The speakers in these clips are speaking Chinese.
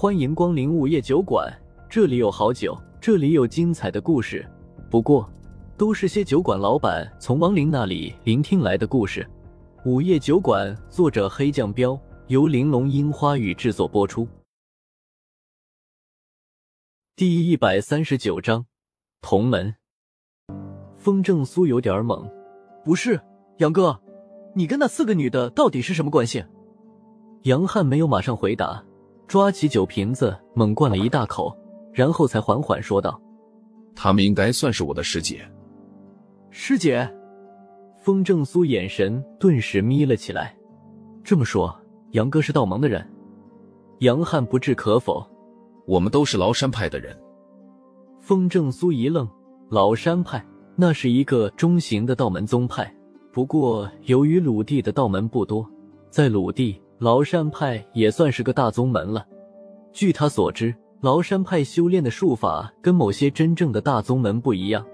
欢迎光临午夜酒馆，这里有好酒，这里有精彩的故事。不过，都是些酒馆老板从亡灵那里聆听来的故事。午夜酒馆，作者黑酱标，由玲珑樱花雨制作播出。第一百三十九章，同门。风正苏有点懵，不是杨哥，你跟那四个女的到底是什么关系？杨汉没有马上回答，抓起酒瓶子猛灌了一大口，然后才缓缓说道：“他们应该算是我的师姐。”师姐。风正苏眼神顿时眯了起来。这么说，杨哥是道盟的人？杨汉不置可否。我们都是崂山派的人。风正苏一愣，崂山派那是一个中型的道门宗派，不过由于鲁地的道门不多，在鲁地，崂山派也算是个大宗门了。据他所知，崂山派修炼的术法跟某些真正的大宗门不一样，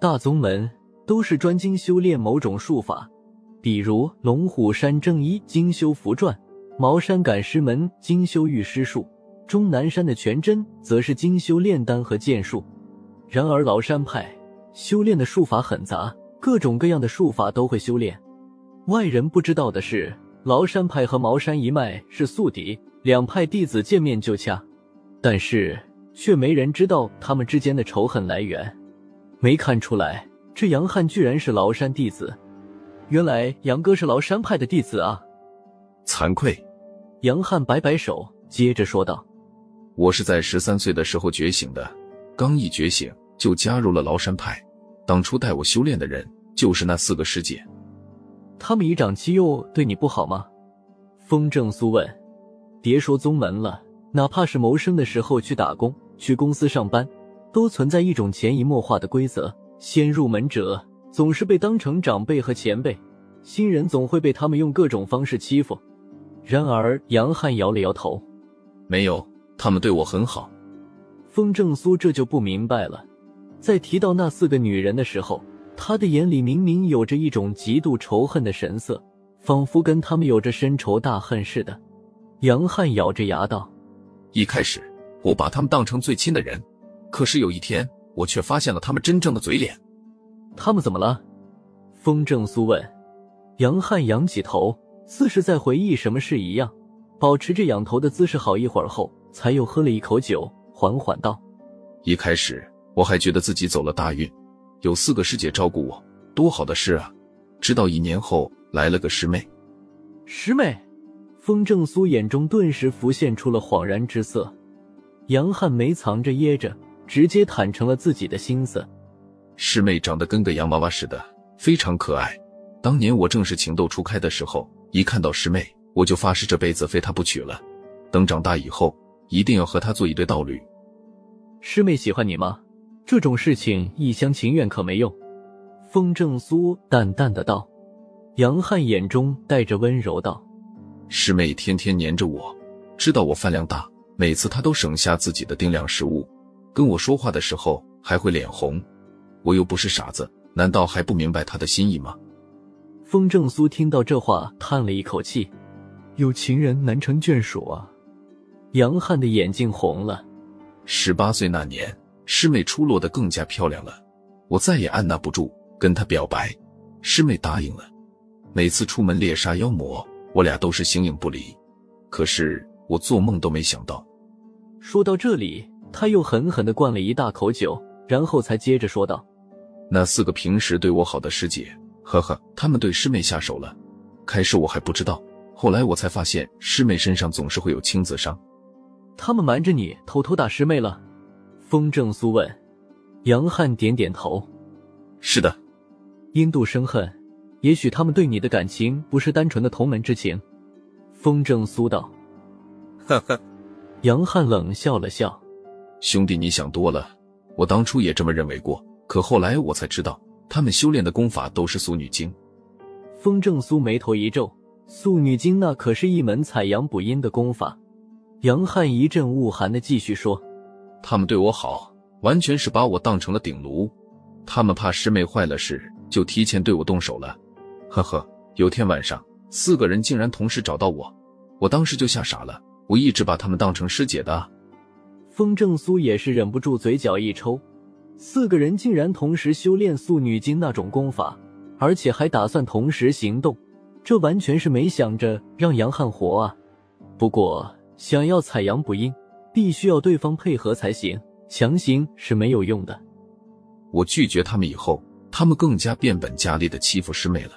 大宗门。都是专精修炼某种术法，比如龙虎山正一精修符篆，茅山赶尸门精修御尸术，终南山的全真则是精修炼丹和剑术。然而崂山派修炼的术法很杂，各种各样的术法都会修炼。外人不知道的是，崂山派和茅山一脉是宿敌，两派弟子见面就掐，但是却没人知道他们之间的仇恨来源。没看出来。这杨汉居然是崂山弟子，原来杨哥是崂山派的弟子啊！惭愧，杨汉摆摆手，接着说道：“我是在十三岁的时候觉醒的，刚一觉醒就加入了崂山派。当初带我修炼的人就是那四个师姐。他们以长欺幼，对你不好吗？”风正苏问。“别说宗门了，哪怕是谋生的时候去打工、去公司上班，都存在一种潜移默化的规则。”先入门者总是被当成长辈和前辈，新人总会被他们用各种方式欺负。然而杨汉摇了摇头，没有，他们对我很好。风正苏这就不明白了，在提到那四个女人的时候，他的眼里明明有着一种极度仇恨的神色，仿佛跟他们有着深仇大恨似的。杨汉咬着牙道：“一开始我把他们当成最亲的人，可是有一天……”我却发现了他们真正的嘴脸。他们怎么了？风正苏问。杨汉仰起头，似是在回忆什么事一样，保持着仰头的姿势好一会儿后，才又喝了一口酒，缓缓道：“一开始我还觉得自己走了大运，有四个师姐照顾我，多好的事啊！直到一年后来了个师妹。”师妹。风正苏眼中顿时浮现出了恍然之色。杨汉没藏着掖着。直接坦诚了自己的心思。师妹长得跟个洋娃娃似的，非常可爱。当年我正是情窦初开的时候，一看到师妹，我就发誓这辈子非她不娶了。等长大以后，一定要和她做一对道侣。师妹喜欢你吗？这种事情一厢情愿可没用。风正苏淡淡的道。杨汉眼中带着温柔道：“师妹天天黏着我，知道我饭量大，每次她都省下自己的定量食物。”跟我说话的时候还会脸红，我又不是傻子，难道还不明白她的心意吗？风正苏听到这话，叹了一口气：“有情人难成眷属啊。”杨汉的眼睛红了。十八岁那年，师妹出落得更加漂亮了，我再也按捺不住跟她表白，师妹答应了。每次出门猎杀妖魔，我俩都是形影不离。可是我做梦都没想到。说到这里。他又狠狠的灌了一大口酒，然后才接着说道：“那四个平时对我好的师姐，呵呵，他们对师妹下手了。开始我还不知道，后来我才发现师妹身上总是会有青紫伤。他们瞒着你偷偷打师妹了？”风正苏问。杨汉点点头：“是的。”因妒生恨，也许他们对你的感情不是单纯的同门之情。”风正苏道。呵呵。杨汉冷笑了笑。兄弟，你想多了。我当初也这么认为过，可后来我才知道，他们修炼的功法都是素女经。风正苏眉头一皱，素女经那可是一门采阳补阴的功法。杨汉一阵恶寒的继续说：“他们对我好，完全是把我当成了顶炉。他们怕师妹坏了事，就提前对我动手了。呵呵，有天晚上，四个人竟然同时找到我，我当时就吓傻了。我一直把他们当成师姐的。风正苏也是忍不住嘴角一抽，四个人竟然同时修炼素女经那种功法，而且还打算同时行动，这完全是没想着让杨汉活啊！不过想要采阳补阴，必须要对方配合才行，强行是没有用的。我拒绝他们以后，他们更加变本加厉的欺负师妹了。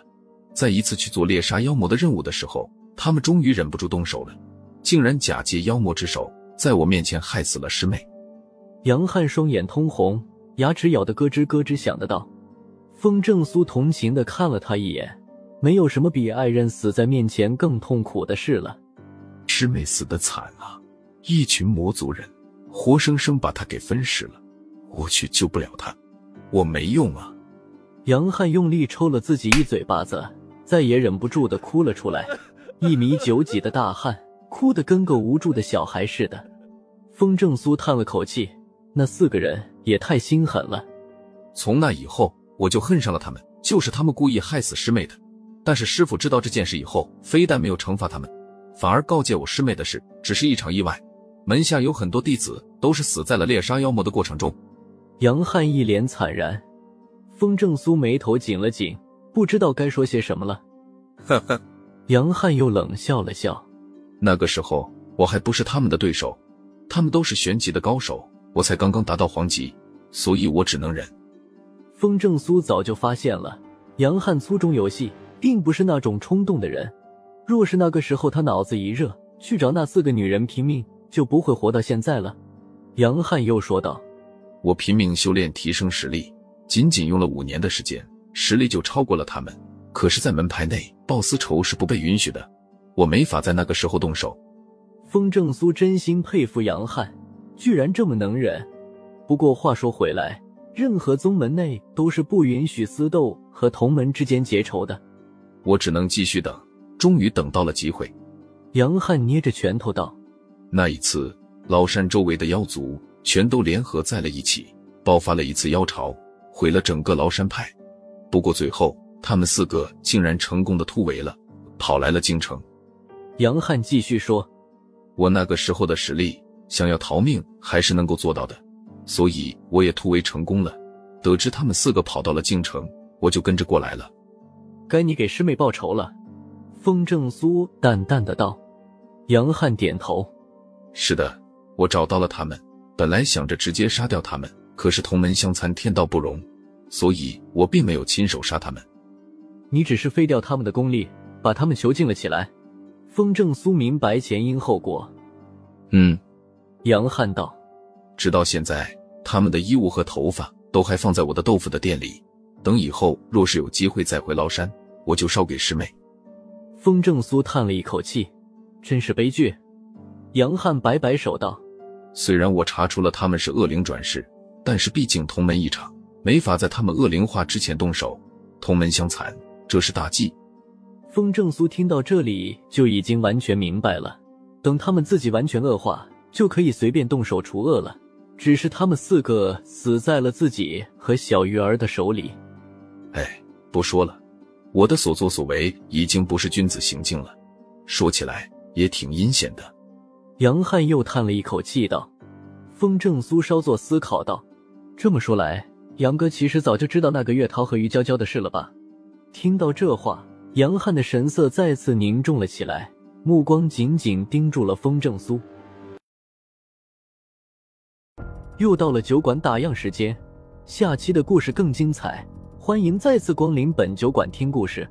在一次去做猎杀妖魔的任务的时候，他们终于忍不住动手了，竟然假借妖魔之手，在我面前害死了师妹。杨汉双眼通红，牙齿咬得咯吱咯吱响的道：“风正苏同情的看了他一眼，没有什么比爱人死在面前更痛苦的事了。师妹死的惨啊，一群魔族人活生生把她给分尸了，我去救不了她，我没用啊！”杨汉用力抽了自己一嘴巴子。再也忍不住的哭了出来，一米九几的大汉，哭得跟个无助的小孩似的。风正苏叹了口气，那四个人也太心狠了。从那以后，我就恨上了他们，就是他们故意害死师妹的。但是师傅知道这件事以后，非但没有惩罚他们，反而告诫我师妹的事只是一场意外，门下有很多弟子都是死在了猎杀妖魔的过程中。杨汉一脸惨然，风正苏眉头紧了紧。不知道该说些什么了，呵呵。杨汉又冷笑了笑。那个时候我还不是他们的对手，他们都是玄级的高手，我才刚刚达到黄级，所以我只能忍。风正苏早就发现了，杨汉粗中有细，并不是那种冲动的人。若是那个时候他脑子一热，去找那四个女人拼命，就不会活到现在了。杨汉又说道：“我拼命修炼，提升实力，仅仅用了五年的时间。”实力就超过了他们，可是，在门派内报私仇是不被允许的，我没法在那个时候动手。风正苏真心佩服杨汉，居然这么能忍。不过话说回来，任何宗门内都是不允许私斗和同门之间结仇的。我只能继续等，终于等到了机会。杨汉捏着拳头道：“那一次，崂山周围的妖族全都联合在了一起，爆发了一次妖潮，毁了整个崂山派。”不过最后，他们四个竟然成功的突围了，跑来了京城。杨汉继续说：“我那个时候的实力，想要逃命还是能够做到的，所以我也突围成功了。得知他们四个跑到了京城，我就跟着过来了。该你给师妹报仇了。”风正苏淡淡的道。杨汉点头：“是的，我找到了他们。本来想着直接杀掉他们，可是同门相残，天道不容。”所以我并没有亲手杀他们，你只是废掉他们的功力，把他们囚禁了起来。风正苏明白前因后果。嗯，杨汉道，直到现在，他们的衣物和头发都还放在我的豆腐的店里。等以后若是有机会再回崂山，我就烧给师妹。风正苏叹了一口气，真是悲剧。杨汉摆摆手道，虽然我查出了他们是恶灵转世，但是毕竟同门一场。没法在他们恶灵化之前动手，同门相残，这是大忌。风正苏听到这里就已经完全明白了，等他们自己完全恶化，就可以随便动手除恶了。只是他们四个死在了自己和小鱼儿的手里。哎，不说了，我的所作所为已经不是君子行径了，说起来也挺阴险的。杨汉又叹了一口气道：“风正苏稍作思考道，这么说来。”杨哥其实早就知道那个月涛和于娇娇的事了吧？听到这话，杨汉的神色再次凝重了起来，目光紧紧盯住了风正苏。又到了酒馆打烊时间，下期的故事更精彩，欢迎再次光临本酒馆听故事。